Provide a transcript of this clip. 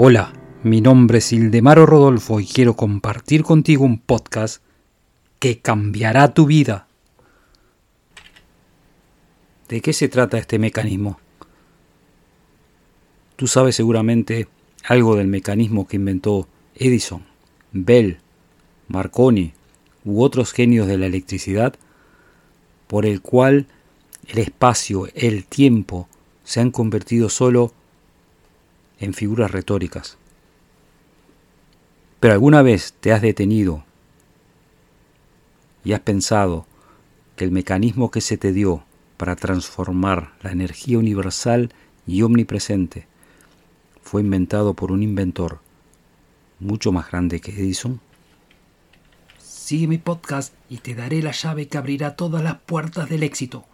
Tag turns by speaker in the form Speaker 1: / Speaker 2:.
Speaker 1: Hola, mi nombre es Ildemaro Rodolfo y quiero compartir contigo un podcast que cambiará tu vida. ¿De qué se trata este mecanismo? Tú sabes seguramente algo del mecanismo que inventó Edison, Bell, Marconi u otros genios de la electricidad, por el cual el espacio, el tiempo, se han convertido solo en figuras retóricas. Pero alguna vez te has detenido y has pensado que el mecanismo que se te dio para transformar la energía universal y omnipresente fue inventado por un inventor mucho más grande que Edison?
Speaker 2: Sigue mi podcast y te daré la llave que abrirá todas las puertas del éxito.